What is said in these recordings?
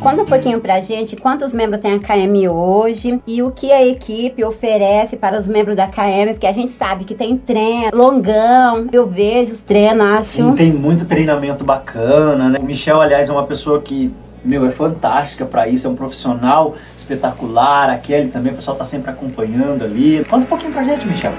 Conta um pouquinho pra gente quantos membros tem a KM hoje e o que a equipe oferece para os membros da KM, porque a gente sabe que tem treino longão, eu vejo os treinos, acho. E tem muito treinamento bacana, né? O Michel, aliás, é uma pessoa que meu, é fantástica para isso, é um profissional espetacular. A Kelly também, o pessoal tá sempre acompanhando ali. Conta um pouquinho pra gente, Michel.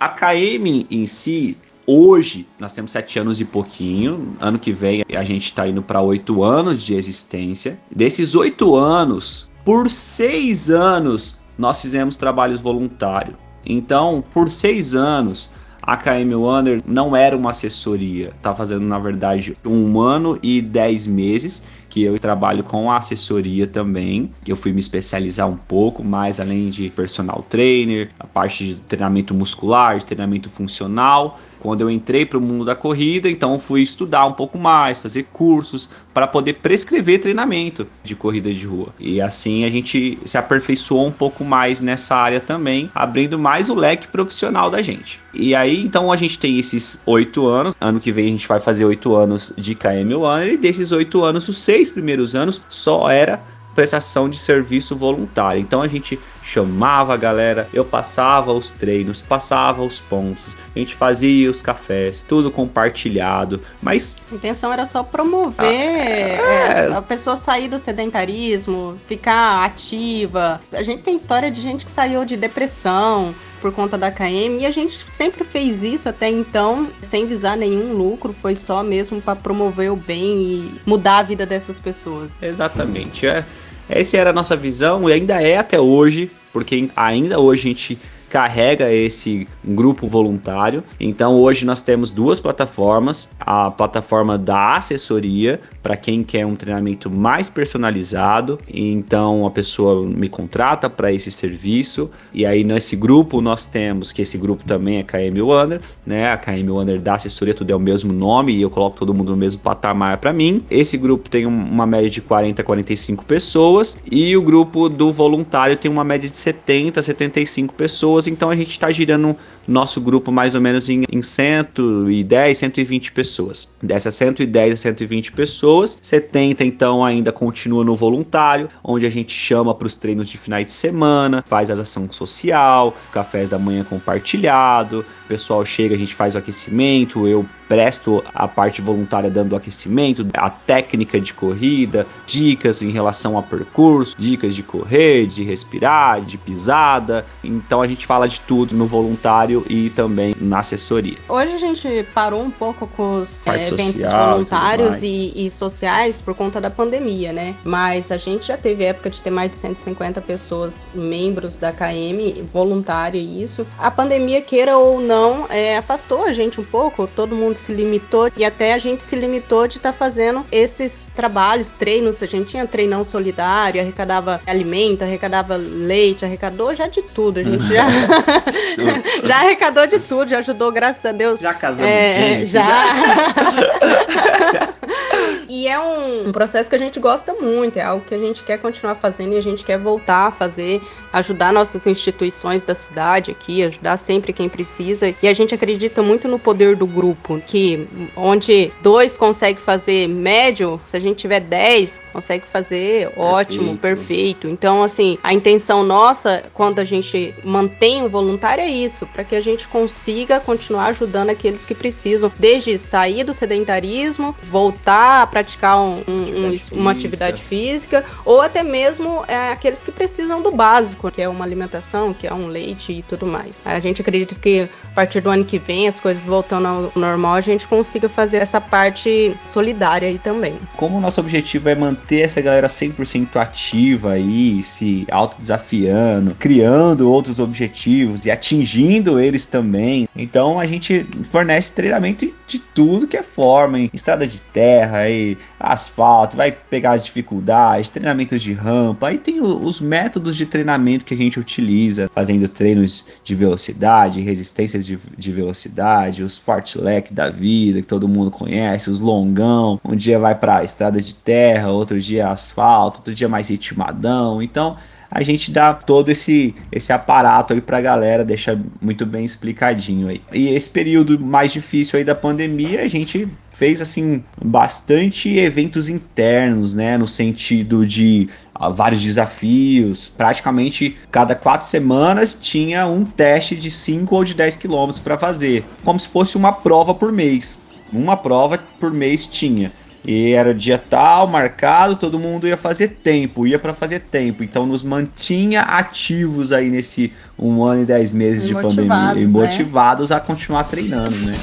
A KM em si, hoje, nós temos sete anos e pouquinho. Ano que vem a gente está indo para oito anos de existência. Desses oito anos, por seis anos, nós fizemos trabalhos voluntários. Então, por seis anos, a KM Wonder não era uma assessoria, tá fazendo na verdade um ano e dez meses que eu trabalho com assessoria também. Eu fui me especializar um pouco mais além de personal trainer, a parte de treinamento muscular, de treinamento funcional quando eu entrei para o mundo da corrida, então fui estudar um pouco mais, fazer cursos para poder prescrever treinamento de corrida de rua. E assim a gente se aperfeiçoou um pouco mais nessa área também, abrindo mais o leque profissional da gente. E aí então a gente tem esses oito anos. Ano que vem a gente vai fazer oito anos de KM One e desses oito anos, os seis primeiros anos só era prestação de serviço voluntário. Então a gente chamava a galera, eu passava os treinos, passava os pontos, a gente fazia os cafés, tudo compartilhado, mas... A intenção era só promover ah, é... a pessoa sair do sedentarismo, ficar ativa. A gente tem história de gente que saiu de depressão, por conta da KM e a gente sempre fez isso até então sem visar nenhum lucro, foi só mesmo para promover o bem e mudar a vida dessas pessoas. Exatamente, é. Essa era a nossa visão e ainda é até hoje, porque ainda hoje a gente carrega esse grupo voluntário. Então hoje nós temos duas plataformas, a plataforma da assessoria para quem quer um treinamento mais personalizado. Então a pessoa me contrata para esse serviço e aí nesse grupo nós temos que esse grupo também é KM Wonder, né? A KM Wonder da assessoria tudo é o mesmo nome e eu coloco todo mundo no mesmo patamar para mim. Esse grupo tem uma média de 40 a 45 pessoas e o grupo do voluntário tem uma média de 70 a 75 pessoas pessoas, então a gente está girando nosso grupo mais ou menos em, em 110, 120 pessoas. Dessas 110 a 120 pessoas, 70 então ainda continua no voluntário, onde a gente chama para os treinos de finais de semana, faz as ação social, cafés da manhã compartilhado, o pessoal chega, a gente faz o aquecimento, eu presto a parte voluntária dando aquecimento, a técnica de corrida, dicas em relação ao percurso, dicas de correr, de respirar, de pisada. Então a gente fala de tudo no voluntário e também na assessoria. Hoje a gente parou um pouco com os é, eventos social, voluntários e, e, sociais por conta da pandemia, né? Mas a gente já teve época de ter mais de 150 pessoas membros da KM, voluntário e isso. A pandemia, queira ou não, é, afastou a gente um pouco, todo mundo se limitou e até a gente se limitou de estar tá fazendo esses trabalhos, treinos. A gente tinha treinão solidário, arrecadava alimento, arrecadava leite, arrecadou já de tudo. A gente já, já arrecadou de tudo, já ajudou, graças a Deus. Já casamos é, gente. Já. e é um, um processo que a gente gosta muito, é algo que a gente quer continuar fazendo e a gente quer voltar a fazer, ajudar nossas instituições da cidade aqui, ajudar sempre quem precisa. E a gente acredita muito no poder do grupo, que onde dois conseguem fazer médio, se a gente tiver dez, consegue fazer ótimo, perfeito. perfeito. Então, assim, a intenção nossa, quando a gente mantém o voluntário, é isso, para que a gente consiga continuar ajudando aqueles que precisam, desde sair do sedentarismo, voltar a praticar um, um, uma atividade física, ou até mesmo é, aqueles que precisam do básico, que é uma alimentação, que é um leite e tudo mais. A gente acredita que a partir do ano que vem, as coisas voltando ao normal, a gente consiga fazer essa parte solidária aí também. Como o nosso objetivo é manter essa galera 100% ativa aí, se autodesafiando, criando outros objetivos e atingindo eles também, então a gente fornece treinamento de tudo que é forma, em estrada de terra, aí, asfalto, vai pegar as dificuldades, treinamentos de rampa, aí tem os métodos de treinamento que a gente utiliza, fazendo treinos de velocidade, resistências de, de velocidade, os fartlek da vida, que todo mundo conhece, os longão, um dia vai para estrada de terra, outro dia asfalto, outro dia mais ritmadão. Então, a gente dá todo esse, esse aparato aí pra galera, deixa muito bem explicadinho aí. E esse período mais difícil aí da pandemia, a gente fez assim bastante eventos internos, né, no sentido de uh, vários desafios. Praticamente cada quatro semanas tinha um teste de 5 ou de 10 quilômetros para fazer, como se fosse uma prova por mês. Uma prova por mês tinha. E era dia tal, marcado, todo mundo ia fazer tempo, ia para fazer tempo. Então nos mantinha ativos aí nesse um ano e dez meses e de pandemia. E motivados né? a continuar treinando, né?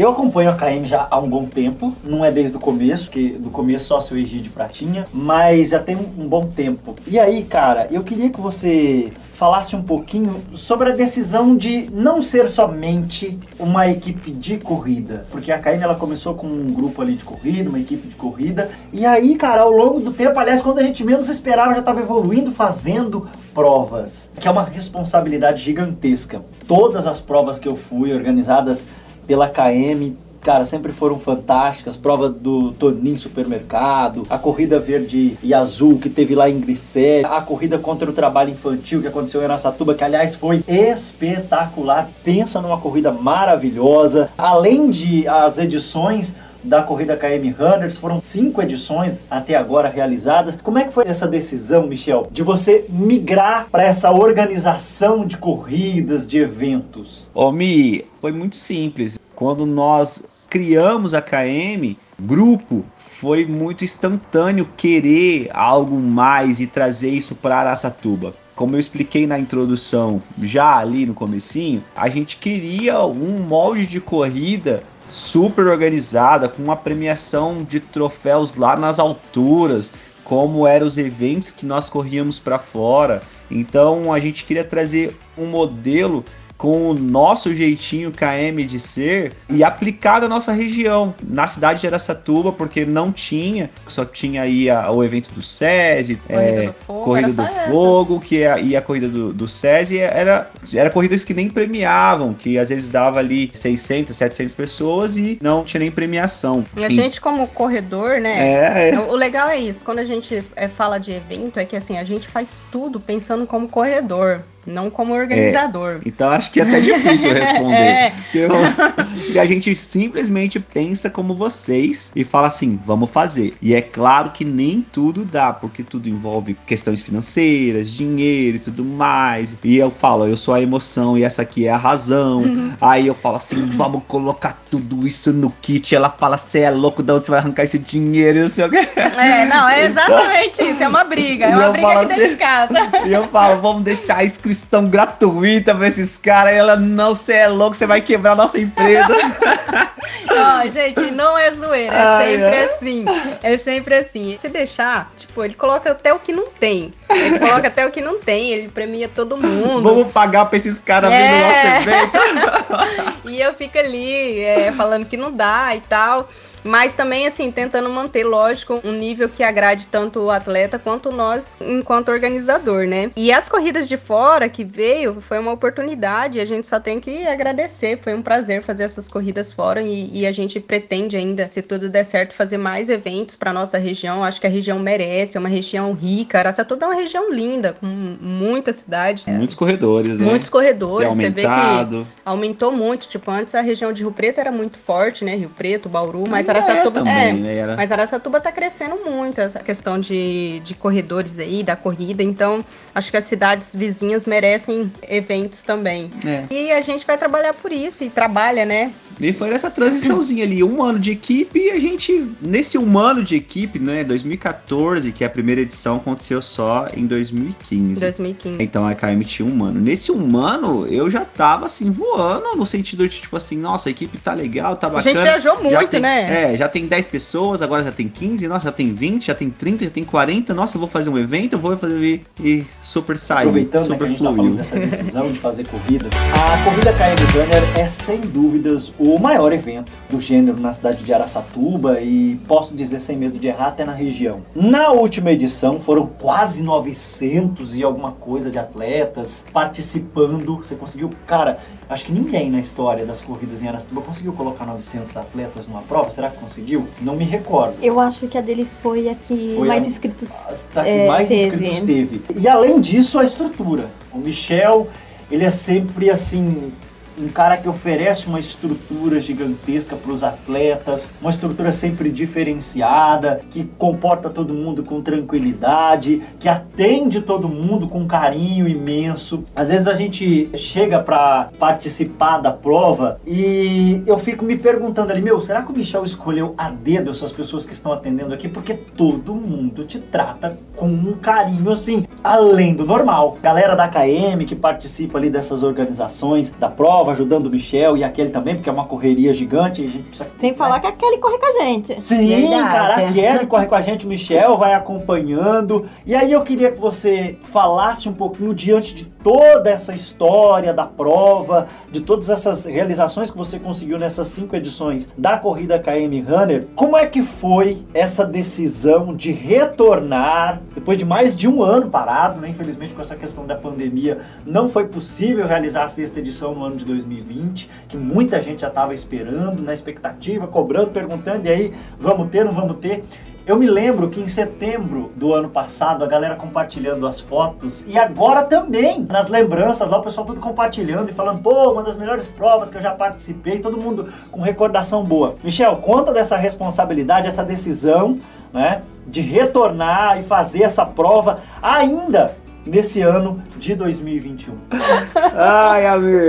Eu acompanho a KM já há um bom tempo, não é desde o começo, que do começo só seu Egídio Pratinha, mas já tem um bom tempo. E aí, cara, eu queria que você falasse um pouquinho sobre a decisão de não ser somente uma equipe de corrida, porque a KM ela começou com um grupo ali de corrida, uma equipe de corrida, e aí, cara, ao longo do tempo, aliás, quando a gente menos esperava, já estava evoluindo, fazendo provas, que é uma responsabilidade gigantesca. Todas as provas que eu fui organizadas pela KM, cara, sempre foram fantásticas. Prova do Tonin Supermercado, a corrida verde e azul que teve lá em Grisé, a corrida contra o trabalho infantil que aconteceu em Aracatuba, que aliás foi espetacular. Pensa numa corrida maravilhosa. Além de as edições da corrida KM Runners. Foram cinco edições até agora realizadas. Como é que foi essa decisão, Michel, de você migrar para essa organização de corridas, de eventos? Ô, Mi, foi muito simples. Quando nós criamos a KM, grupo, foi muito instantâneo querer algo mais e trazer isso para Araçatuba como eu expliquei na introdução, já ali no comecinho, a gente queria um molde de corrida super organizada, com uma premiação de troféus lá nas alturas, como eram os eventos que nós corríamos para fora. Então a gente queria trazer um modelo com o nosso jeitinho KM de ser e aplicar na nossa região, na cidade de Aracatuba, porque não tinha, só tinha aí a, o evento do SESI, Corrida é, do Fogo, Corrida do Fogo que é, e a corrida do, do SESI era, era corridas que nem premiavam, que às vezes dava ali 600, 700 pessoas e não tinha nem premiação. E a gente como corredor, né? É, é. O legal é isso, quando a gente é, fala de evento, é que assim, a gente faz tudo pensando como corredor não como organizador. É, então acho que é até difícil responder. é. Porque a gente simplesmente pensa como vocês e fala assim, vamos fazer. E é claro que nem tudo dá, porque tudo envolve questões financeiras, dinheiro e tudo mais. E eu falo, eu sou a emoção e essa aqui é a razão. Uhum. Aí eu falo assim, vamos colocar tudo isso no kit. Ela fala, você é louco, de onde você vai arrancar esse dinheiro? Não sei o quê. É, não, é exatamente então, isso. É uma briga. É uma briga aqui assim, de casa. E eu falo, vamos deixar escrito inscrição gratuita pra esses caras. E ela, não, você é louco, você vai quebrar a nossa empresa. Ó, gente, não é zoeira. É Ai, sempre é. assim. É sempre assim. Se deixar, tipo, ele coloca até o que não tem. Ele coloca até o que não tem. Ele premia todo mundo. Vamos pagar pra esses caras é. no nosso evento. e eu fico ali é, falando que não dá e tal. Mas também, assim, tentando manter, lógico, um nível que agrade tanto o atleta quanto nós enquanto organizador, né? E as corridas de fora que veio foi uma oportunidade, a gente só tem que agradecer. Foi um prazer fazer essas corridas fora e, e a gente pretende ainda, se tudo der certo, fazer mais eventos para nossa região. Acho que a região merece, é uma região rica. Araçatuba é uma região linda, com muita cidade. Muitos corredores, né? Muitos corredores. Você vê que aumentou muito. Tipo, antes a região de Rio Preto era muito forte, né? Rio Preto, Bauru, mas É, também, é, né? Era... mas Araçatuba tá crescendo muito essa questão de, de corredores aí, da corrida, então acho que as cidades vizinhas merecem eventos também. É. E a gente vai trabalhar por isso, e trabalha, né? E foi essa transiçãozinha ali, um ano de equipe, e a gente, nesse um ano de equipe, né, 2014, que é a primeira edição, aconteceu só em 2015. 2015. Então a KM tinha um ano. Nesse um ano, eu já tava, assim, voando, no sentido de, tipo assim, nossa, a equipe tá legal, tá bacana. A gente viajou muito, tem, né? É, já tem 10 pessoas, agora já tem 15, nossa, já tem 20, já tem 30, já tem 40, nossa, eu vou fazer um evento, eu vou fazer e super saiu. Aproveitando super né, que a gente fluiu. tá falando dessa decisão de fazer corrida, a corrida KM Runner é sem dúvidas o o maior evento do gênero na cidade de Araçatuba e posso dizer sem medo de errar até na região. Na última edição foram quase 900 e alguma coisa de atletas participando. Você conseguiu, cara, acho que ninguém na história das corridas em Araçatuba conseguiu colocar 900 atletas numa prova. Será que conseguiu? Não me recordo. Eu acho que a dele foi a que foi mais a, inscritos a, a que é, mais teve. inscritos teve. E além disso, a estrutura. O Michel, ele é sempre assim um cara que oferece uma estrutura gigantesca para os atletas, uma estrutura sempre diferenciada, que comporta todo mundo com tranquilidade, que atende todo mundo com carinho imenso. Às vezes a gente chega para participar da prova e eu fico me perguntando ali, meu, será que o Michel escolheu a dedo essas pessoas que estão atendendo aqui? Porque todo mundo te trata com um carinho assim, além do normal. Galera da KM que participa ali dessas organizações da prova, ajudando o Michel e a Kelly também, porque é uma correria gigante. A gente precisa... Sem falar que a Kelly corre com a gente. Sim, Verdade. cara, a Kelly corre com a gente, o Michel vai acompanhando. E aí eu queria que você falasse um pouquinho diante de toda essa história da prova, de todas essas realizações que você conseguiu nessas cinco edições da corrida KM Runner. Como é que foi essa decisão de retornar depois de mais de um ano parado, né? Infelizmente com essa questão da pandemia não foi possível realizar a sexta edição no ano de 2020, que muita gente já estava esperando, na expectativa, cobrando, perguntando, e aí, vamos ter, não vamos ter? Eu me lembro que em setembro do ano passado, a galera compartilhando as fotos, e agora também, nas lembranças lá, o pessoal tudo compartilhando e falando, pô, uma das melhores provas que eu já participei, todo mundo com recordação boa. Michel, conta dessa responsabilidade, essa decisão, né, de retornar e fazer essa prova ainda nesse ano de 2021. Ai, amigo.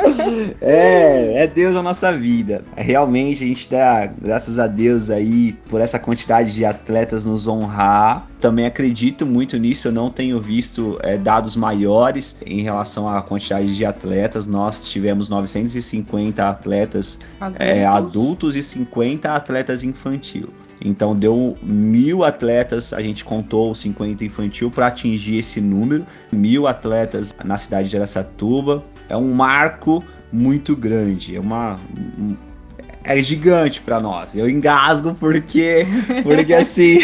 É, é Deus a nossa vida. Realmente a gente dá graças a Deus aí por essa quantidade de atletas nos honrar. Também acredito muito nisso, eu não tenho visto é, dados maiores em relação à quantidade de atletas. Nós tivemos 950 atletas adultos, é, adultos e 50 atletas infantil. Então deu mil atletas, a gente contou 50 infantil para atingir esse número, mil atletas na cidade de Aracatuba. É um marco muito grande, é uma é gigante para nós. Eu engasgo porque porque assim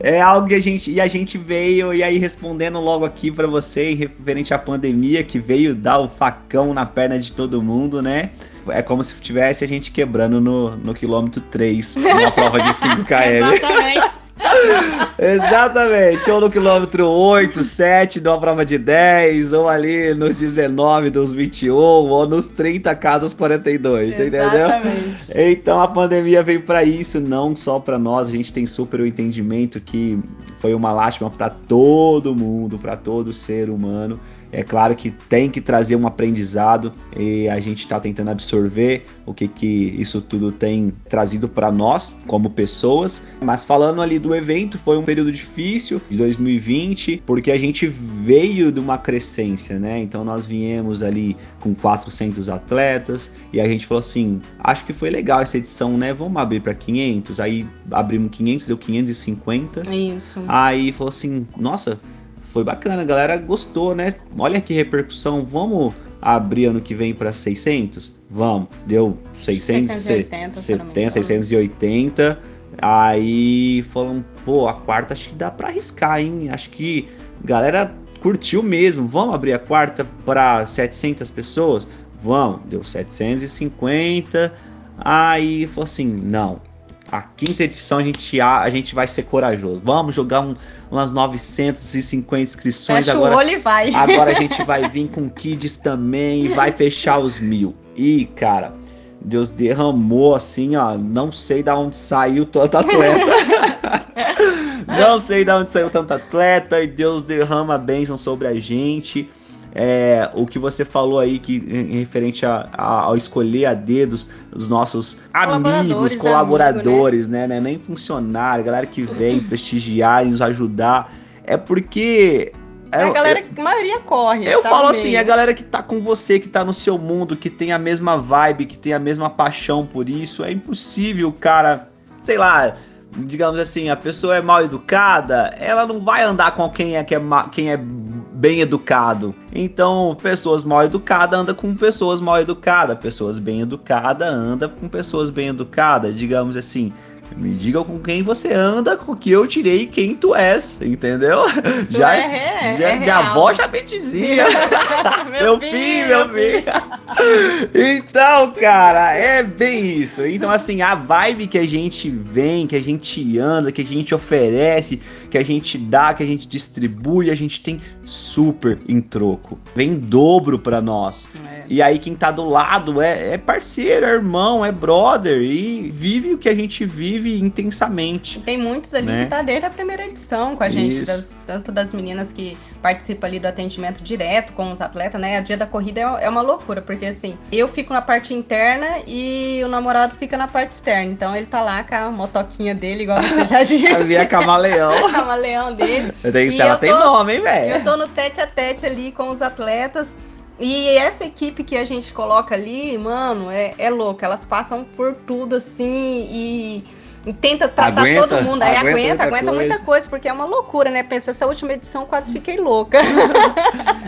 é algo que a gente e a gente veio e aí respondendo logo aqui para você referente à pandemia que veio dar o facão na perna de todo mundo, né? É como se tivesse a gente quebrando no, no quilômetro 3, numa prova de 5 km. Exatamente. Exatamente, ou no quilômetro 8, 7, numa prova de 10, ou ali nos 19 dos 21, ou nos 30k dos 42, Exatamente. entendeu? Então a pandemia veio para isso, não só para nós, a gente tem super o entendimento que foi uma lástima para todo mundo, para todo ser humano. É claro que tem que trazer um aprendizado e a gente está tentando absorver o que, que isso tudo tem trazido para nós como pessoas. Mas falando ali do evento, foi um período difícil de 2020, porque a gente veio de uma crescência, né? Então nós viemos ali com 400 atletas e a gente falou assim: acho que foi legal essa edição, né? Vamos abrir para 500. Aí abrimos 500, deu 550. Isso. Aí falou assim: nossa foi bacana, a galera gostou, né? Olha que repercussão, vamos abrir ano que vem para 600? Vamos, deu 670, 70, 680. Aí falam, pô, a quarta acho que dá para arriscar, hein? Acho que a galera curtiu mesmo. Vamos abrir a quarta para 700 pessoas? Vamos, deu 750. Aí falou assim: não, a quinta edição a gente, a, a gente vai ser corajoso. Vamos jogar um, umas 950 inscrições. Fecha agora, o olho e vai. Agora a gente vai vir com kids também e vai fechar os mil. E, cara, Deus derramou assim, ó. Não sei da onde saiu tanto atleta. não sei da onde saiu tanto atleta. E Deus derrama a bênção sobre a gente é, o que você falou aí que em referente a, a, ao escolher a dedos os nossos amigos, colaboradores, amigo, né? né? Nem funcionário, galera que vem prestigiar e nos ajudar. É porque é, a galera, eu, a maioria corre. Eu tá falo assim, é a galera que tá com você, que tá no seu mundo, que tem a mesma vibe, que tem a mesma paixão por isso. É impossível, cara, sei lá, digamos assim, a pessoa é mal educada, ela não vai andar com quem é, que é, quem é bem educado. Então, pessoas mal educadas andam com pessoas mal educadas, pessoas bem educadas andam com pessoas bem educadas, digamos assim. Me diga com quem você anda, com que eu tirei quem tu és, entendeu? Isso já, é, já é minha real. avó já me dizia. meu, meu filho, meu filho. então, cara, é bem isso. Então, assim, a vibe que a gente vem, que a gente anda, que a gente oferece, que a gente dá, que a gente distribui, a gente tem super em troco. Vem dobro pra nós. É. E aí quem tá do lado é, é parceiro, é irmão, é brother e vive o que a gente vive intensamente. Tem muitos ali Né? que tá desde a primeira edição com a gente, das- tanto das meninas que participam ali do atendimento direto com os atletas, né? A dia da corrida é, é uma loucura, porque assim, eu fico na parte interna e o namorado fica na parte externa. Então ele tá lá com a motoquinha dele, igual você já disse. Havia camaleão. camaleão dele. E ela eu tem nome, hein, Eu velho? tô no tete a tete ali com os atletas. E essa equipe que a gente coloca ali, mano, é, é louca. Elas passam por tudo assim e, e tenta tratar Aguenta, todo mundo. Aí aguenta aguenta, muita aguenta muita coisa. coisa, porque é uma loucura, né? Pensa, essa última edição eu quase fiquei louca.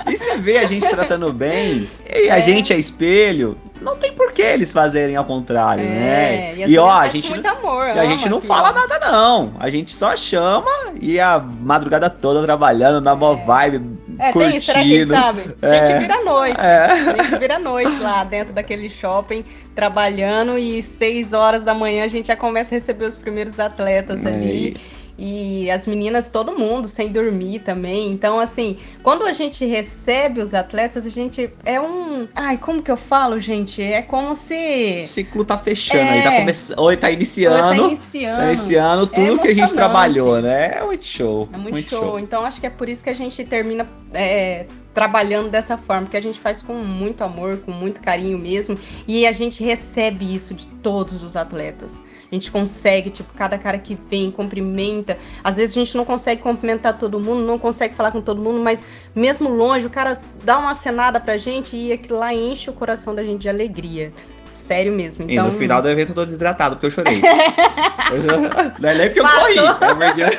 E você vê a gente tratando bem, e a É. gente é espelho, não tem por que eles fazerem ao contrário, né? É, as E ó, meninas a gente, muito amor. e a gente não aquilo. fala nada não, a gente só chama e a madrugada toda trabalhando na mó vibe, É, curtindo. tem isso, será que sabem? A gente É. vira a noite. É. A gente vira a noite lá dentro daquele shopping, trabalhando, e seis horas da manhã a gente já começa a receber os primeiros atletas É. ali. E as meninas, todo mundo, sem dormir também. Então, assim, quando a gente recebe os atletas, a gente é um. Ai, como que eu falo, gente? É como se. O ciclo tá fechando É. aí, tá começando, ou tá Tá iniciando, iniciando. tá iniciando tudo que a gente trabalhou, né? É muito show. É muito, show. Então acho que é por isso que a gente termina é, trabalhando dessa forma, porque a gente faz com muito amor, com muito carinho mesmo, e a gente recebe isso de todos os atletas. A gente consegue, tipo, cada cara que vem, cumprimenta. Às vezes a gente não consegue cumprimentar todo mundo, não consegue falar com todo mundo, mas mesmo longe, o cara dá uma acenada pra gente e aquilo lá enche o coração da gente de alegria. Sério mesmo. E Então, no final do evento eu tô desidratado, porque eu chorei. não é nem porque eu corri, é porque,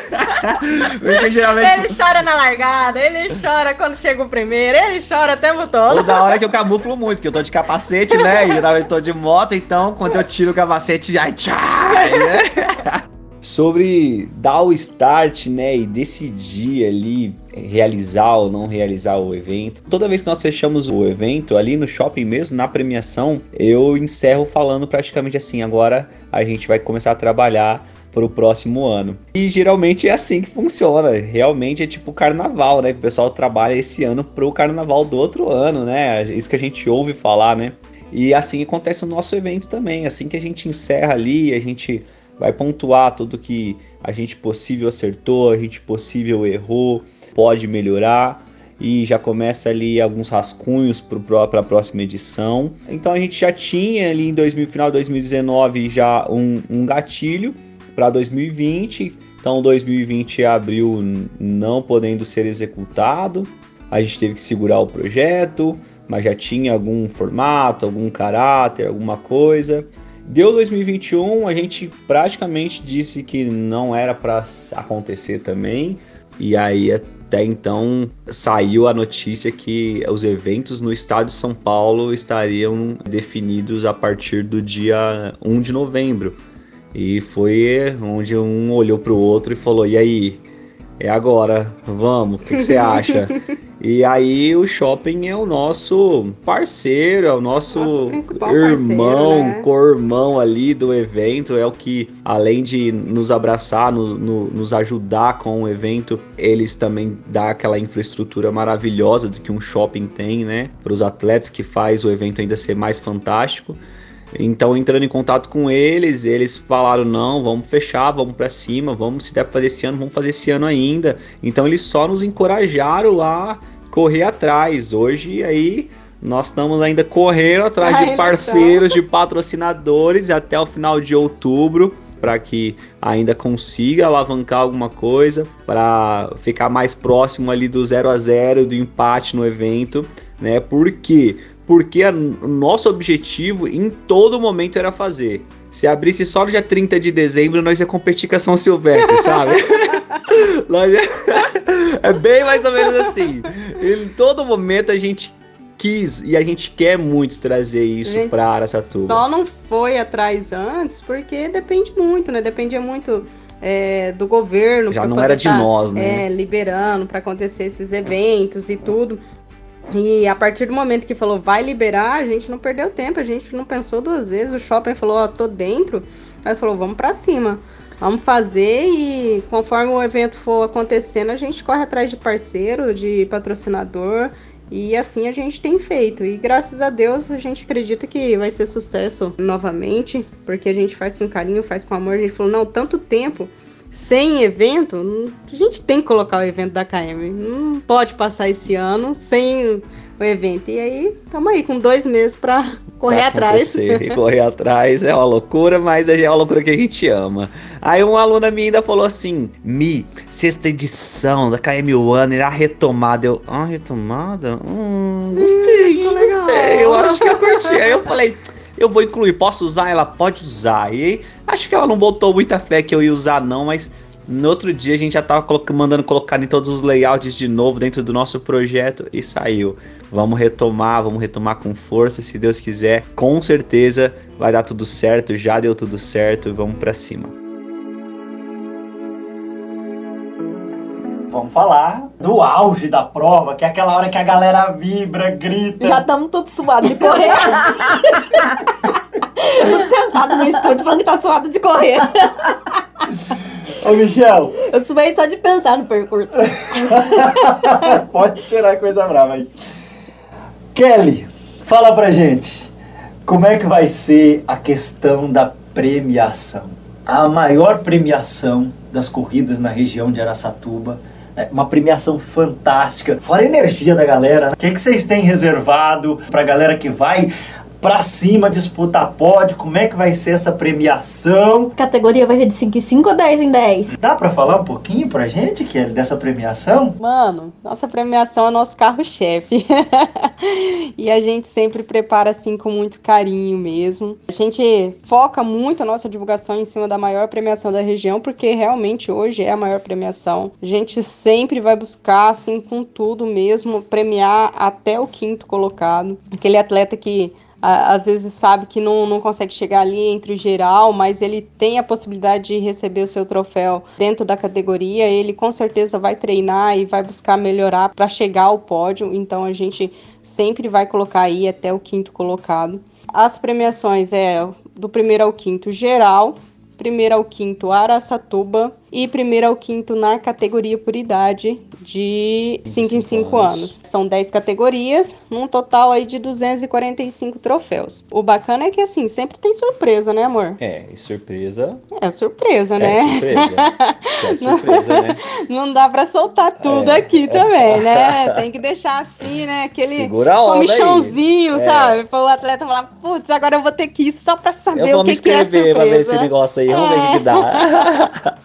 porque geralmente... Ele chora na largada, ele chora quando chega o primeiro, ele chora o tempo todo. Ou da hora que eu camuflo muito, que eu tô de capacete, né? E geralmente eu tô de moto, então quando eu tiro o capacete, já tchau! né? Sobre dar o start, né, e decidir ali realizar ou não realizar o evento. Toda vez que nós fechamos o evento ali no shopping mesmo, na premiação, eu encerro falando praticamente assim: agora a gente vai começar a trabalhar para o próximo ano. E geralmente é assim que funciona. Realmente é tipo carnaval, né? Que o pessoal trabalha esse ano pro carnaval do outro ano, né? Isso que a gente ouve falar, né? E assim acontece no nosso evento também. Assim que a gente encerra ali, a gente vai pontuar tudo que a gente possível acertou, a gente possível errou, pode melhorar e já começa ali alguns rascunhos para a próxima edição. Então a gente já tinha ali em 2000, final de 2019 já um, um gatilho para 2020. Então 2020 abriu não podendo ser executado. A gente teve que segurar o projeto, mas já tinha algum formato, algum caráter, alguma coisa. Deu 2021, a gente praticamente disse que não era para acontecer também. E aí até então saiu a notícia que os eventos no estado de São Paulo estariam definidos a partir do dia 1 de novembro. E foi onde um olhou para o outro e falou: "E aí, é agora, vamos, o que, que você acha?" E aí o shopping é o nosso parceiro, é o nosso, Nosso irmão, parceiro, né? co-irmão ali do evento, é o que, além de nos abraçar, no- no- nos ajudar com o evento, eles também dão aquela infraestrutura maravilhosa do que um shopping tem, né? Para os atletas que faz o evento ainda ser mais fantástico. Então, entrando em contato com eles, eles falaram: não, vamos fechar, vamos para cima, vamos, se der pra fazer esse ano, vamos fazer esse ano ainda. Então, eles só nos encorajaram a correr atrás. Hoje, aí, nós estamos ainda correndo atrás Ainda de parceiros, de patrocinadores até o final de outubro. Para que ainda consiga alavancar alguma coisa, para ficar mais próximo ali do 0 a 0 do empate no evento, né? Por quê? porque a- o nosso objetivo em todo momento era fazer. Se abrisse só no dia 30 de dezembro, nós ia competir com a São Silvestre, sabe? Nós ia- É bem mais ou menos assim. Em todo momento a gente quis e a gente quer muito trazer isso para Aracatuba. Só não foi atrás antes porque depende muito, né? Dependia muito é, do governo. Já não era de tá, nós, né? É, liberando para acontecer esses eventos e tudo. E a partir do momento que falou vai liberar, a gente não perdeu tempo, a gente não pensou duas vezes. O shopping falou, ó, tô dentro. Mas falou, vamos para cima. Vamos fazer e conforme o evento for acontecendo, a gente corre atrás de parceiro, de patrocinador e assim a gente tem feito. E graças a Deus a gente acredita que vai ser sucesso novamente, porque a gente faz com carinho, faz com amor. A gente falou, não, tanto tempo sem evento, a gente tem que colocar o evento da KM. Não pode passar esse ano sem o evento. E aí, estamos aí com dois meses para correr pra atrás. E correr atrás é uma loucura, mas é uma loucura que a gente ama. Aí uma aluna minha ainda falou assim: Mi, sexta edição da KM One irá retomada. Eu, ah, retomada? Hum, gostei, hum, gostei. Eu acho que eu curti. Aí eu falei eu vou incluir, posso usar? Ela pode usar. E acho que ela não botou muita fé que eu ia usar, não, mas no outro dia a gente já tava mandando colocar em todos os layouts de novo dentro do nosso projeto e saiu. Vamos retomar, vamos retomar com força, se Deus quiser. Com certeza vai dar tudo certo, já deu tudo certo e vamos para cima. Vamos falar do auge da prova, que é aquela hora que a galera vibra, grita. Já estamos todos suados de correr. Tudo sentado no estúdio falando que tá suado de correr. Ô, Michel. Eu suei só de pensar no percurso. Pode esperar coisa brava aí. Kelly, fala pra gente. Como é que vai ser a questão da premiação? A maior premiação das corridas na região de Araçatuba. É uma premiação fantástica. Fora a energia da galera. Né? O que, é que vocês têm reservado pra galera que vai pra cima, disputar pódio, como é que vai ser essa premiação? A categoria vai ser de 5 em 5 ou 10 em 10? Dá pra falar um pouquinho pra gente, Kelly, dessa premiação? Mano, nossa premiação é nosso carro-chefe. e a gente sempre prepara assim com muito carinho mesmo. A gente foca muito a nossa divulgação em cima da maior premiação da região, porque realmente hoje é a maior premiação. A gente sempre vai buscar, assim, com tudo mesmo, premiar até o quinto colocado. Aquele atleta que às vezes sabe que não, não consegue chegar ali entre o geral, mas ele tem a possibilidade de receber o seu troféu dentro da categoria, ele com certeza vai treinar e vai buscar melhorar para chegar ao pódio. Então a gente sempre vai colocar aí até o quinto colocado. As premiações é do primeiro ao quinto geral, primeiro ao quinto Araçatuba e primeiro ao quinto na categoria por idade de 5 em 5 anos. São 10 categorias, num total aí de 245 troféus. O bacana é que assim, sempre tem surpresa, né, amor? É, e surpresa. É surpresa, né? É surpresa. é surpresa, né? Não dá pra soltar tudo é. aqui também, né? Tem que deixar assim, né? Aquele Segura comichãozinho, é. sabe? Para o atleta falar, putz, agora eu vou ter que ir só pra saber o que, que é surpresa. pra ver esse negócio aí, vamos ver o que dá.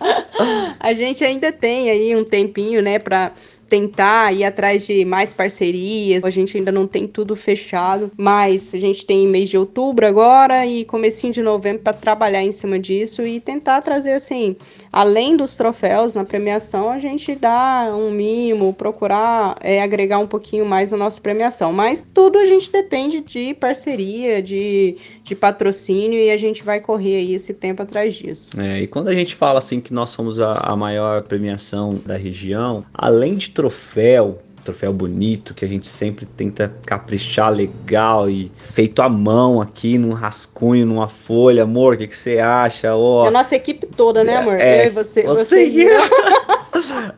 a gente ainda tem aí um tempinho, né, para tentar ir atrás de mais parcerias. A gente ainda não tem tudo fechado, mas a gente tem mês de outubro agora e comecinho de novembro para trabalhar em cima disso e tentar trazer assim, além dos troféus na premiação, a gente dá um mimo, procurar é, agregar um pouquinho mais na nossa premiação. Mas tudo a gente depende de parceria, de, de patrocínio e a gente vai correr aí esse tempo atrás disso. É, e quando a gente fala assim que nós somos a, a maior premiação da região, além de troféu, troféu bonito que a gente sempre tenta caprichar legal e feito à mão aqui num rascunho, numa folha. Amor, o que, que você acha? Oh, a nossa equipe toda, né, amor? É, você. Você, você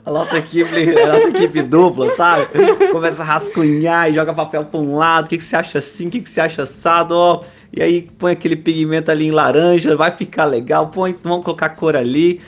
a nossa equipe, a nossa equipe dupla, sabe? Começa a rascunhar e joga papel para um lado. O que, que você acha assim? O que, que você acha assado? Oh, e aí põe aquele pigmento ali em laranja, vai ficar legal. Põe, vamos colocar cor ali.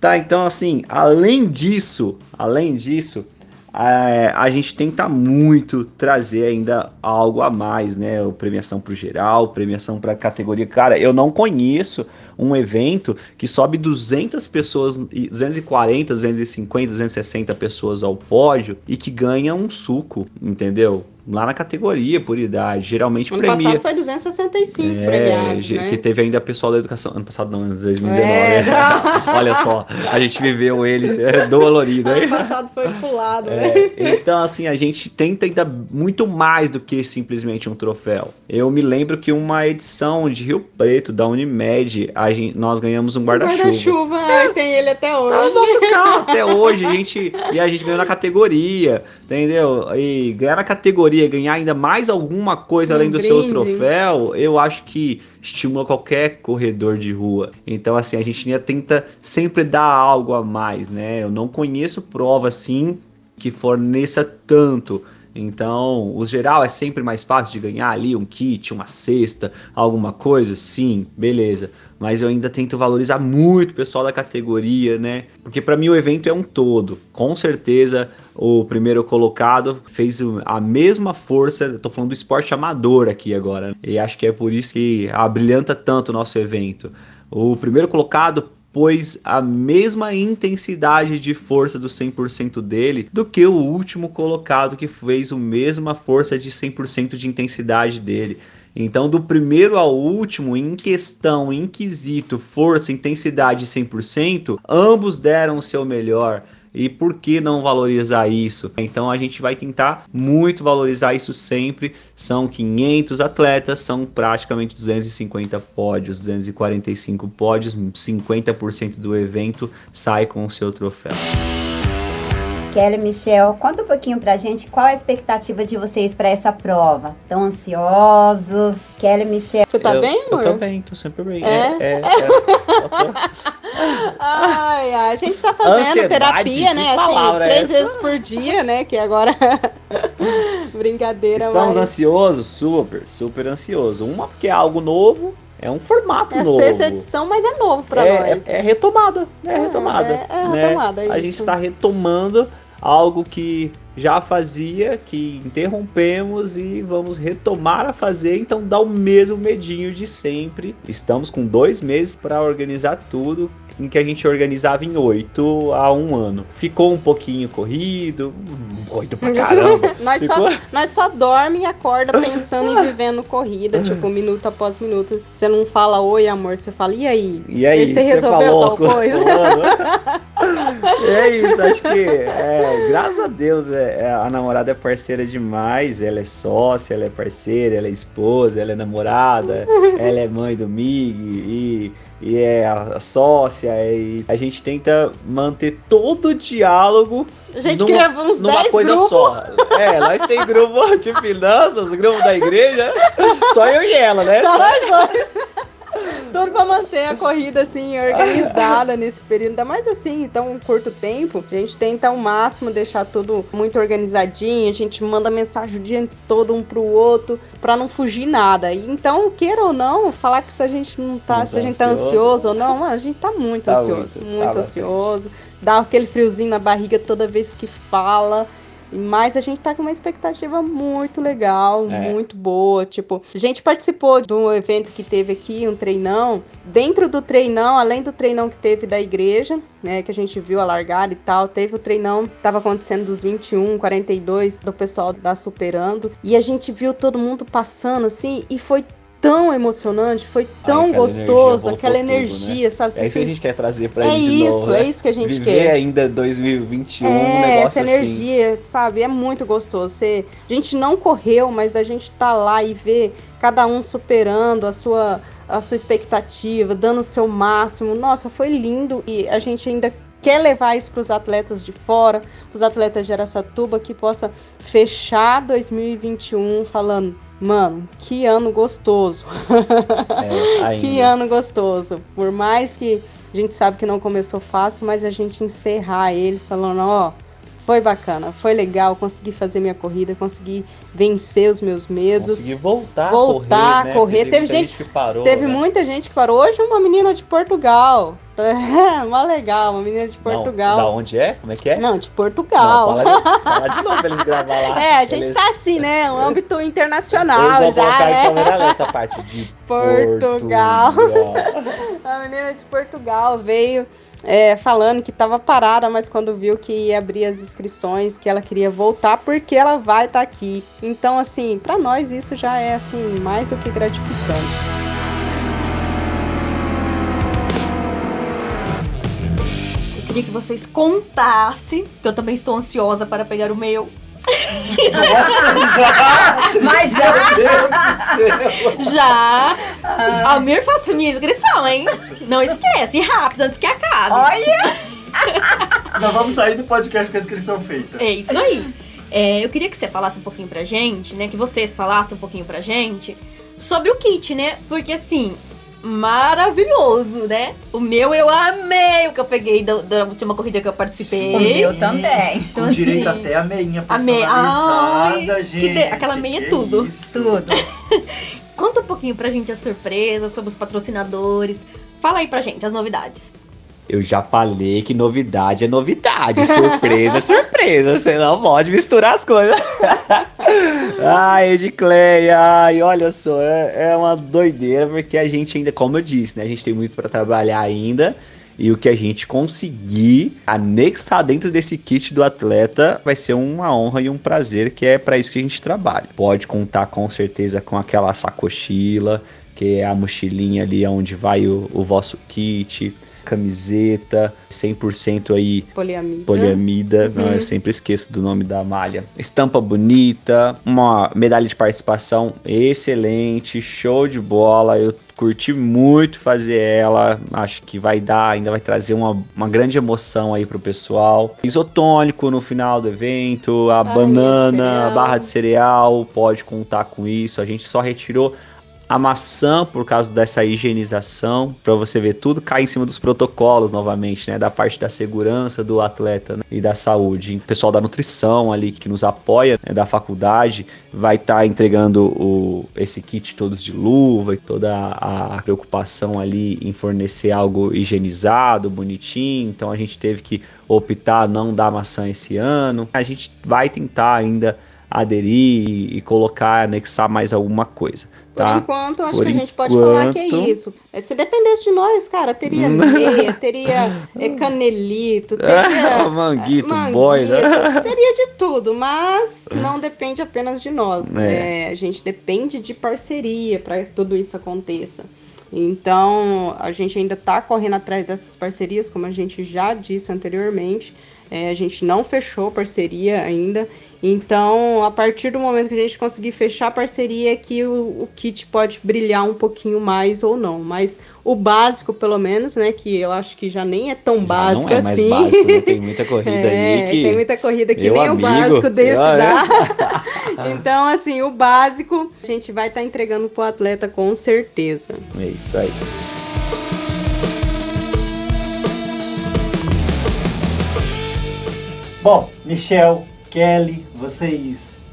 Tá, então assim, além disso, além disso, a, a gente tenta muito trazer ainda algo a mais, né? O premiação para o geral, premiação para categoria. Cara, eu não conheço um evento que sobe 200 pessoas, 240, 250, 260 pessoas ao pódio e que ganha um suco, entendeu? lá na categoria por idade. Geralmente Ano premia. passado foi 265 É, premiados, né? que teve ainda pessoal da educação. Ano passado não, ano 2019. É. né? Olha só, a gente viveu ele é, dolorido. Ano passado foi pulado, né? É, então, assim, a gente tenta ainda muito mais do que simplesmente um troféu. Eu me lembro que uma edição de Rio Preto, da Unimed, a gente, nós ganhamos um guarda-chuva. Guarda-chuva, tem ele até hoje. Tá no nosso carro até hoje, a gente, e a gente ganhou na categoria, entendeu? E ganhar na categoria, ganhar ainda mais alguma coisa Um além do seu brinde. troféu, eu acho que estimula qualquer corredor de rua. Então, assim, a gente tenta sempre dar algo a mais, né? Eu não conheço prova assim que forneça tanto. Então, o geral é sempre mais fácil de ganhar ali um kit, uma cesta, alguma coisa? Sim, beleza. Mas eu ainda tento valorizar muito o pessoal da categoria, né? Porque para mim o evento é um todo. Com certeza o primeiro colocado fez a mesma força. Tô falando do esporte amador aqui agora. E acho que é por isso que abrilhanta tanto o nosso evento. O primeiro colocado pôs a mesma intensidade de força do 100% dele do que o último colocado que fez a mesma força de 100% de intensidade dele. Então, do primeiro ao último, em questão, em quesito, força, intensidade e 100%, ambos deram o seu melhor. E por que não valorizar isso? Então a gente vai tentar muito valorizar isso sempre. São 500 atletas, são praticamente 250 pódios, 245 pódios, 50% do evento sai com o seu troféu. Kelly e Michel, conta um pouquinho pra gente qual é a expectativa de vocês pra essa prova. Estão ansiosos? Kelly e Michel, Você tá eu, bem, amor? Eu tô bem, tô sempre bem. É? é, é. Tô- Ai, ai, a gente tá fazendo Ansiedade, terapia, né? palavra é Assim, três essa? vezes por dia, né? Que agora. Brincadeira, Estamos mas. ansiosos? Super, super ansioso. Uma porque é algo novo, é um formato É a novo. sexta edição, mas é novo pra é, nós. é- é retomada, é, retomada. é- é né? retomada, é A gente está retomando algo que já fazia, que interrompemos e vamos retomar a fazer, então dá o mesmo medinho de sempre. Estamos com dois meses para organizar tudo, em que a gente organizava em oito a um ano. Ficou um pouquinho corrido, corrido pra caramba. Nós só, Ficou... nós só dorme e acorda pensando em vivendo corrida, tipo, minuto após minuto. Você não fala oi, amor, você fala, e aí? E aí, você resolveu falou tal coisa? é isso, acho que, é, graças a Deus, é, é, a namorada é parceira demais. Ela é sócia, ela é parceira, ela é esposa, ela é namorada, ela é mãe do Mig e, e é a, sócia. E a gente tenta manter todo o diálogo A gente numa- uns numa 10 coisa grupos. só. É, nós tem grupo de finanças, grupo da igreja, só eu e ela, né? Só nós dois. Tudo pra manter a corrida assim, organizada nesse período. Ainda mais assim, tão curto tempo. A gente tenta ao máximo deixar tudo muito organizadinho. A gente manda mensagem o dia todo um pro outro pra não fugir nada. E então, queira ou não, falar que se a gente não tá, Não se tá a gente tá ansioso. ansioso ou não, mano, a gente tá muito Tá ansioso. muito, Muito, tá bastante. ansioso. Dá aquele friozinho na barriga toda vez que fala. Mas a gente tá com uma expectativa muito legal, É. muito boa. Tipo, a gente participou de um evento que teve aqui, um treinão. Dentro do treinão, além do treinão que teve da igreja, né, que a gente viu a largada e tal, teve o treinão que tava acontecendo dos 21, 42 do pessoal da Superando. E a gente viu todo mundo passando assim e foi tão emocionante, foi tão energia gostoso, voltou aquela tudo, né? energia, sabe? É isso que a gente quer trazer pra é de isso, novo, né? é isso que a gente Viver quer. ainda 2021, um É, negócio essa assim. energia, sabe? É muito gostoso. Você, a gente não correu, mas da gente tá lá e ver cada um superando a sua, a sua expectativa, dando o seu máximo. Nossa, foi lindo e a gente ainda quer levar isso para os atletas de fora, os atletas de Aracatuba, que possa fechar 2021 falando, mano, que ano gostoso. É. Que ano gostoso. Por mais que a gente sabe que não começou fácil, mas a gente encerrar ele falando, ó, foi bacana, foi legal, consegui fazer minha corrida, consegui vencer os meus medos. Consegui voltar, Voltar a correr, né? correr. Teve muita gente- que parou, Teve né? muita gente que parou. Hoje uma menina de Portugal. Mó legal, uma menina de Portugal. Não, da onde é? Como é que é? Não, de Portugal. Não, fala, fala de novo pra eles gravar lá. É, a gente eles, tá assim, né? Um âmbito eles internacional vão já, colocar em né? câmera lenta essa parte de Portugal. Portugal. A menina de Portugal veio é, falando que estava parada, mas quando viu que ia abrir as inscrições, que ela queria voltar porque ela vai estar aqui. Então, assim, para nós isso já é assim mais do que gratificante. Queria que vocês contassem, que eu também estou ansiosa para pegar o meu. Nossa, já! Mas já. Meu Deus do céu! Já! Almir, faça minha inscrição, hein? Não esquece, e rápido, antes que acabe. Olha! Nós vamos sair do podcast com a inscrição feita. É isso aí. É, eu queria que você falasse um pouquinho pra gente, né? Que vocês falassem um pouquinho pra gente sobre o kit, né? Porque assim, maravilhoso, né? O meu eu amei o que eu peguei da, da última corrida que eu participei. O meu também. Então, Com direito assim, até a meinha a meia- personalizada, Ai, gente. de- aquela meia é tudo. isso. Tudo. Conta um pouquinho pra gente as surpresas, sobre os patrocinadores. Fala aí pra gente as novidades. Eu já falei que novidade é novidade, surpresa é surpresa, você não pode misturar as coisas. ai, Edcleia, ai, olha só, é, é uma doideira, porque a gente ainda, como eu disse, né, a gente tem muito para trabalhar ainda, e o que a gente conseguir anexar dentro desse kit do atleta vai ser uma honra e um prazer, que é para isso que a gente trabalha. Pode contar com certeza com aquela sacochila, que é a mochilinha ali onde vai o, o vosso kit, camiseta, 100% aí Poliamida. poliamida, Uhum. né? eu sempre esqueço do nome da malha. Estampa bonita, uma medalha de participação excelente, show de bola. Eu curti muito fazer ela, acho que vai dar, ainda vai trazer uma, uma grande emoção aí pro pessoal. Isotônico no final do evento, a banana, a barra de cereal, pode contar com isso. A gente só retirou a maçã por causa dessa higienização, para você ver tudo cai em cima dos protocolos novamente, né, da parte da segurança do atleta né, e da saúde. O pessoal da nutrição ali que nos apoia né, da faculdade vai estar entregando o, esse kit todos de luva e toda a, preocupação ali em fornecer algo higienizado, bonitinho. Então a gente teve que optar não dar maçã esse ano. A gente vai tentar ainda aderir e colocar, anexar mais alguma coisa. Por Tá? enquanto, acho Por que a gente pode falar que é enquanto- isso. É, Se dependesse de nós, cara, teria meia, teria é, canelito, teria. manguito, manguito, boy, né? Teria de tudo, mas não depende apenas de nós. É. É, a gente depende de parceria para que tudo isso aconteça. Então, a gente ainda está correndo atrás dessas parcerias, como a gente já disse anteriormente. É, a gente não fechou parceria ainda. Então, a partir do momento que a gente conseguir fechar a parceria, é que o, o kit pode brilhar um pouquinho mais ou não. Mas o básico, pelo menos, né? Que eu acho que já nem é tão Já básico não é mais assim. básico, né? Tem muita corrida É, aí que. tem muita corrida que Meu nem amigo, o básico desse eu- dá. então, assim, o básico a gente vai estar entregando pro atleta com certeza. É isso aí. Bom, Michel, Kelly, vocês,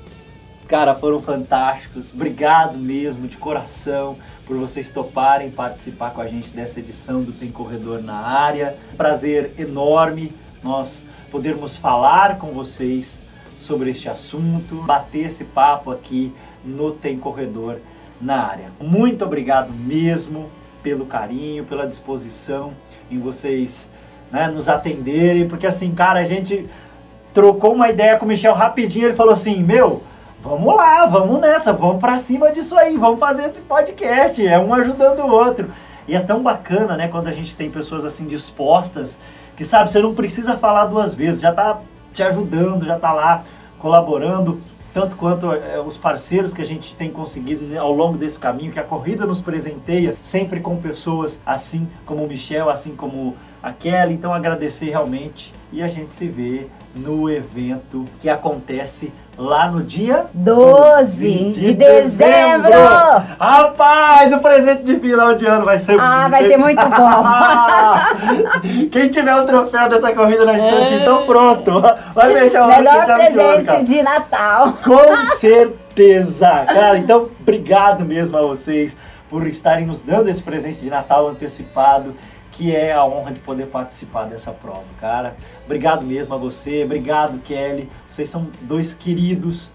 cara, foram fantásticos. Obrigado mesmo, de coração, por vocês toparem participar com a gente dessa edição do Tem Corredor na Área. Prazer enorme nós podermos falar com vocês sobre este assunto, bater esse papo aqui no Tem Corredor na Área. Muito obrigado mesmo pelo carinho, pela disposição em vocês né, nos atenderem, porque assim, cara, a gente trocou uma ideia com o Michel rapidinho, ele falou assim, meu, vamos lá, vamos nessa, vamos pra cima disso aí, vamos fazer esse podcast, é um ajudando o outro. E é tão bacana, né, quando a gente tem pessoas assim dispostas, que sabe, você não precisa falar duas vezes, já tá te ajudando, já tá lá colaborando, tanto quanto é, os parceiros que a gente tem conseguido né, ao longo desse caminho, que a corrida nos presenteia, sempre com pessoas assim como o Michel, assim como a Kelly. Então agradecer realmente e a gente se vê no evento que acontece lá no dia 12 de dezembro. Rapaz, o presente de final de ano vai ser Ah, vai ser muito bom. Quem tiver o troféu dessa corrida na estante, então pronto. Vai fechar o Melhor chave de presente de Natal. Com certeza, cara. Então, obrigado mesmo a vocês por estarem nos dando esse presente de Natal antecipado, que é a honra de poder participar dessa prova, cara. Obrigado mesmo a você, obrigado Kelly. Vocês são dois queridos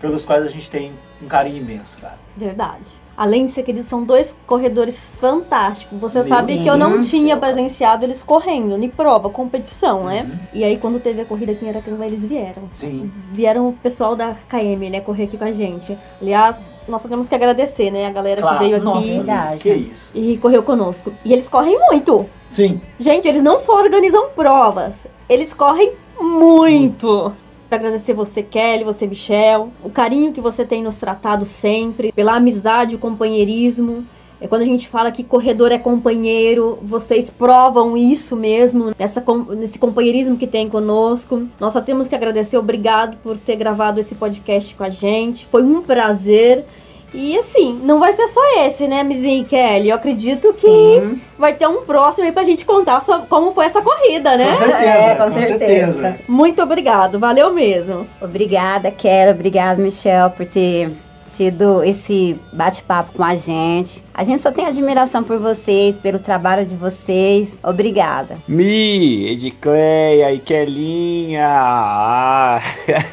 pelos quais a gente tem um carinho imenso, cara. Verdade. Além de ser queridos, são dois corredores fantásticos. Você Meu sabe que eu não Deus tinha céu, presenciado eles correndo, em prova, competição, né? Uhum. E aí, quando teve a corrida aqui em Aracanguá, eles vieram. Sim. Vieram o pessoal da KM, né, correr aqui com a gente. Aliás, nós só temos que agradecer, né, a galera Claro. que veio aqui Nossa, Verdade. que isso. e correu conosco. E eles correm muito. Sim. Gente, eles não só organizam provas, eles correm muito. Pra agradecer você, Kelly, você, Michel, o carinho que você tem nos tratado sempre, pela amizade, o companheirismo. É quando a gente fala que corredor é companheiro, vocês provam isso mesmo, nessa, nesse companheirismo que tem conosco. Nós só temos que agradecer, obrigado por ter gravado esse podcast com a gente. Foi um prazer. E assim, não vai ser só esse, né, Mizinho e Kelly? Eu acredito que Sim. vai ter um próximo aí pra gente contar sobre como foi essa corrida, né? Com certeza, É, com com certeza. certeza. Muito obrigado, valeu mesmo. Obrigada, Kelly. Obrigada, Michel, por ter tido esse bate-papo com a gente. A gente só tem admiração por vocês, pelo trabalho de vocês. Obrigada. Mi, Edicleia e Kelinha. Ah,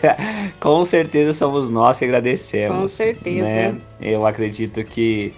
com certeza somos nós que agradecemos. Com certeza. né? Eu acredito que,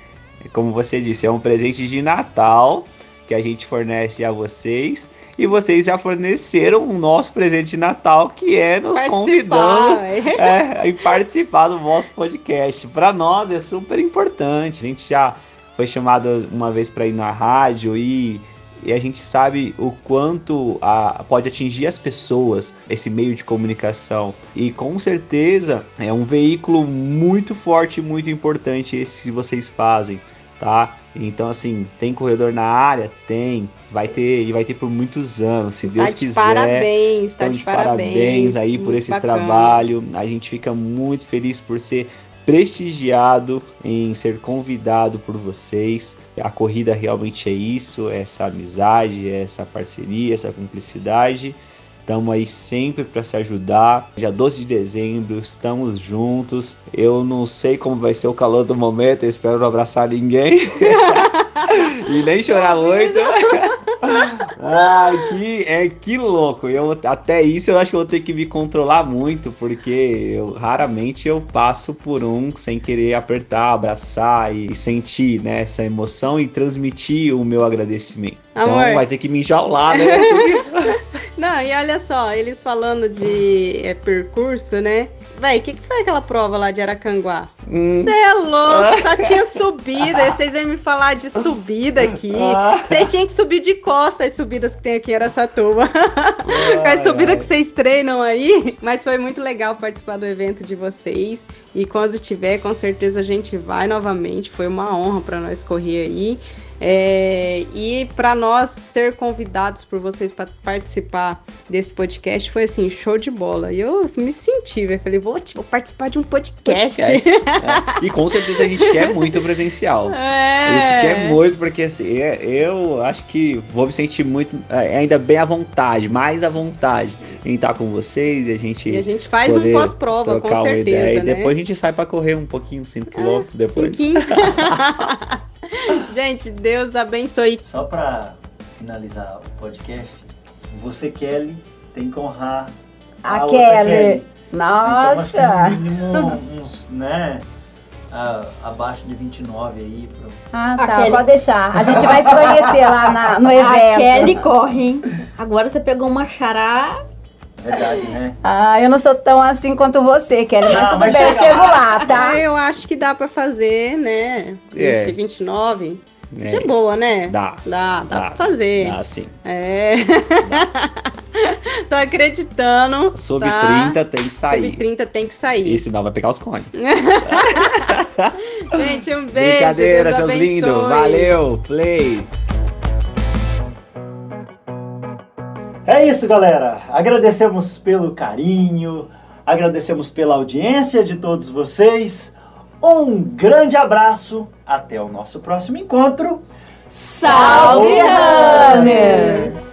como você disse, é um presente de Natal que a gente fornece a vocês. E vocês já forneceram o nosso presente de Natal, que é nos convidando é, e participar do vosso podcast. Para nós é super importante. A gente já foi chamado uma vez para ir na rádio e, e a gente sabe o quanto a, pode atingir as pessoas esse meio de comunicação. E com certeza é um veículo muito forte e muito importante esse que vocês fazem. Tá? Então, assim, tem corredor na área? Tem. Vai ter, e vai ter por muitos anos, se Deus tá de quiser. parabéns, tá Então, de, de parabéns, aí por esse bacana. trabalho. A gente fica muito feliz por ser prestigiado em ser convidado por vocês. A corrida realmente é isso, é essa amizade, é essa parceria, essa cumplicidade. Estamos aí sempre para se ajudar. Dia 12 de dezembro, estamos juntos. Eu não sei como vai ser o calor do momento, eu espero não abraçar ninguém. e nem chorar muito. Ai, que, é, que louco. Eu, até isso eu acho que eu vou ter que me controlar muito, porque eu raramente eu passo por um sem querer apertar, abraçar e sentir né, essa emoção e transmitir o meu agradecimento. Amor. Então vai ter que me enjaular, né? Não, e olha só, eles falando de é, percurso, né? Véi, o que, que foi aquela prova lá de Aracanguá? Hum. Você é louco, só tinha subida. e Vocês vêm me falar de subida aqui. Vocês tinham que subir de costa as subidas que tem aqui em Aracatuba. Com as subidas que vocês treinam aí. Mas foi muito legal participar do evento de vocês. E quando tiver, com certeza a gente vai novamente. Foi uma honra para nós correr aí. É, e para nós ser convidados por vocês para participar desse podcast foi assim, show de bola. E eu me senti, velho. Falei, vou, participar de um podcast. Podcast. É. E com certeza a gente quer muito presencial. A gente É. quer muito, porque assim, é- eu acho que vou me sentir muito, é, ainda bem à vontade, mais à vontade em estar com vocês e a gente, E a gente faz um pós-prova, com certeza, ideia. E né? depois a gente sai pra correr um pouquinho, 5 km depois. Cinquinho. gente, Deus abençoe. Só pra finalizar o podcast, você, Kelly, tem que honrar A, outra Kelly. Então, acho que Nossa. no mínimo uns, né, a- abaixo de 29 aí. Pro... Ah, A tá. Kelly- Pode deixar. A gente vai se conhecer lá na- no evento. A Kelly corre, hein? Agora você pegou uma chará. Verdade, né? Ah, eu não sou tão assim quanto você, Kelly, mas Não, tudo mas bem, eu chega chego lá. tá? Ah, eu acho que dá pra fazer, né? 20, É. 29. É, De boa, né? Dá. Dá, dá, Dá. pra fazer. Dá sim. É. Tô acreditando. Sob tá? 30 tem que sair. Sub 30 tem que sair. E senão vai pegar os cones. Gente, um beijo. Brincadeira, Deus seus lindos. Valeu. Play. É isso, galera. Agradecemos pelo carinho, agradecemos pela audiência de todos vocês. Um grande abraço. Até o nosso próximo encontro. Salve, Runners!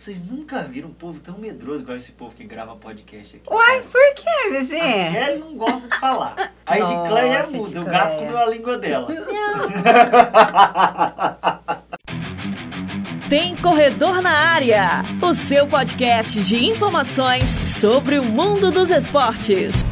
Vocês nunca viram um povo tão medroso igual esse povo que grava podcast aqui? Uai, por que, A vizinha? Kelly não gosta de falar. Aí de Cleia Nossa, muda, o gato Cleia. comeu a língua dela. Tem Corredor na Área, o seu podcast de informações sobre o mundo dos esportes.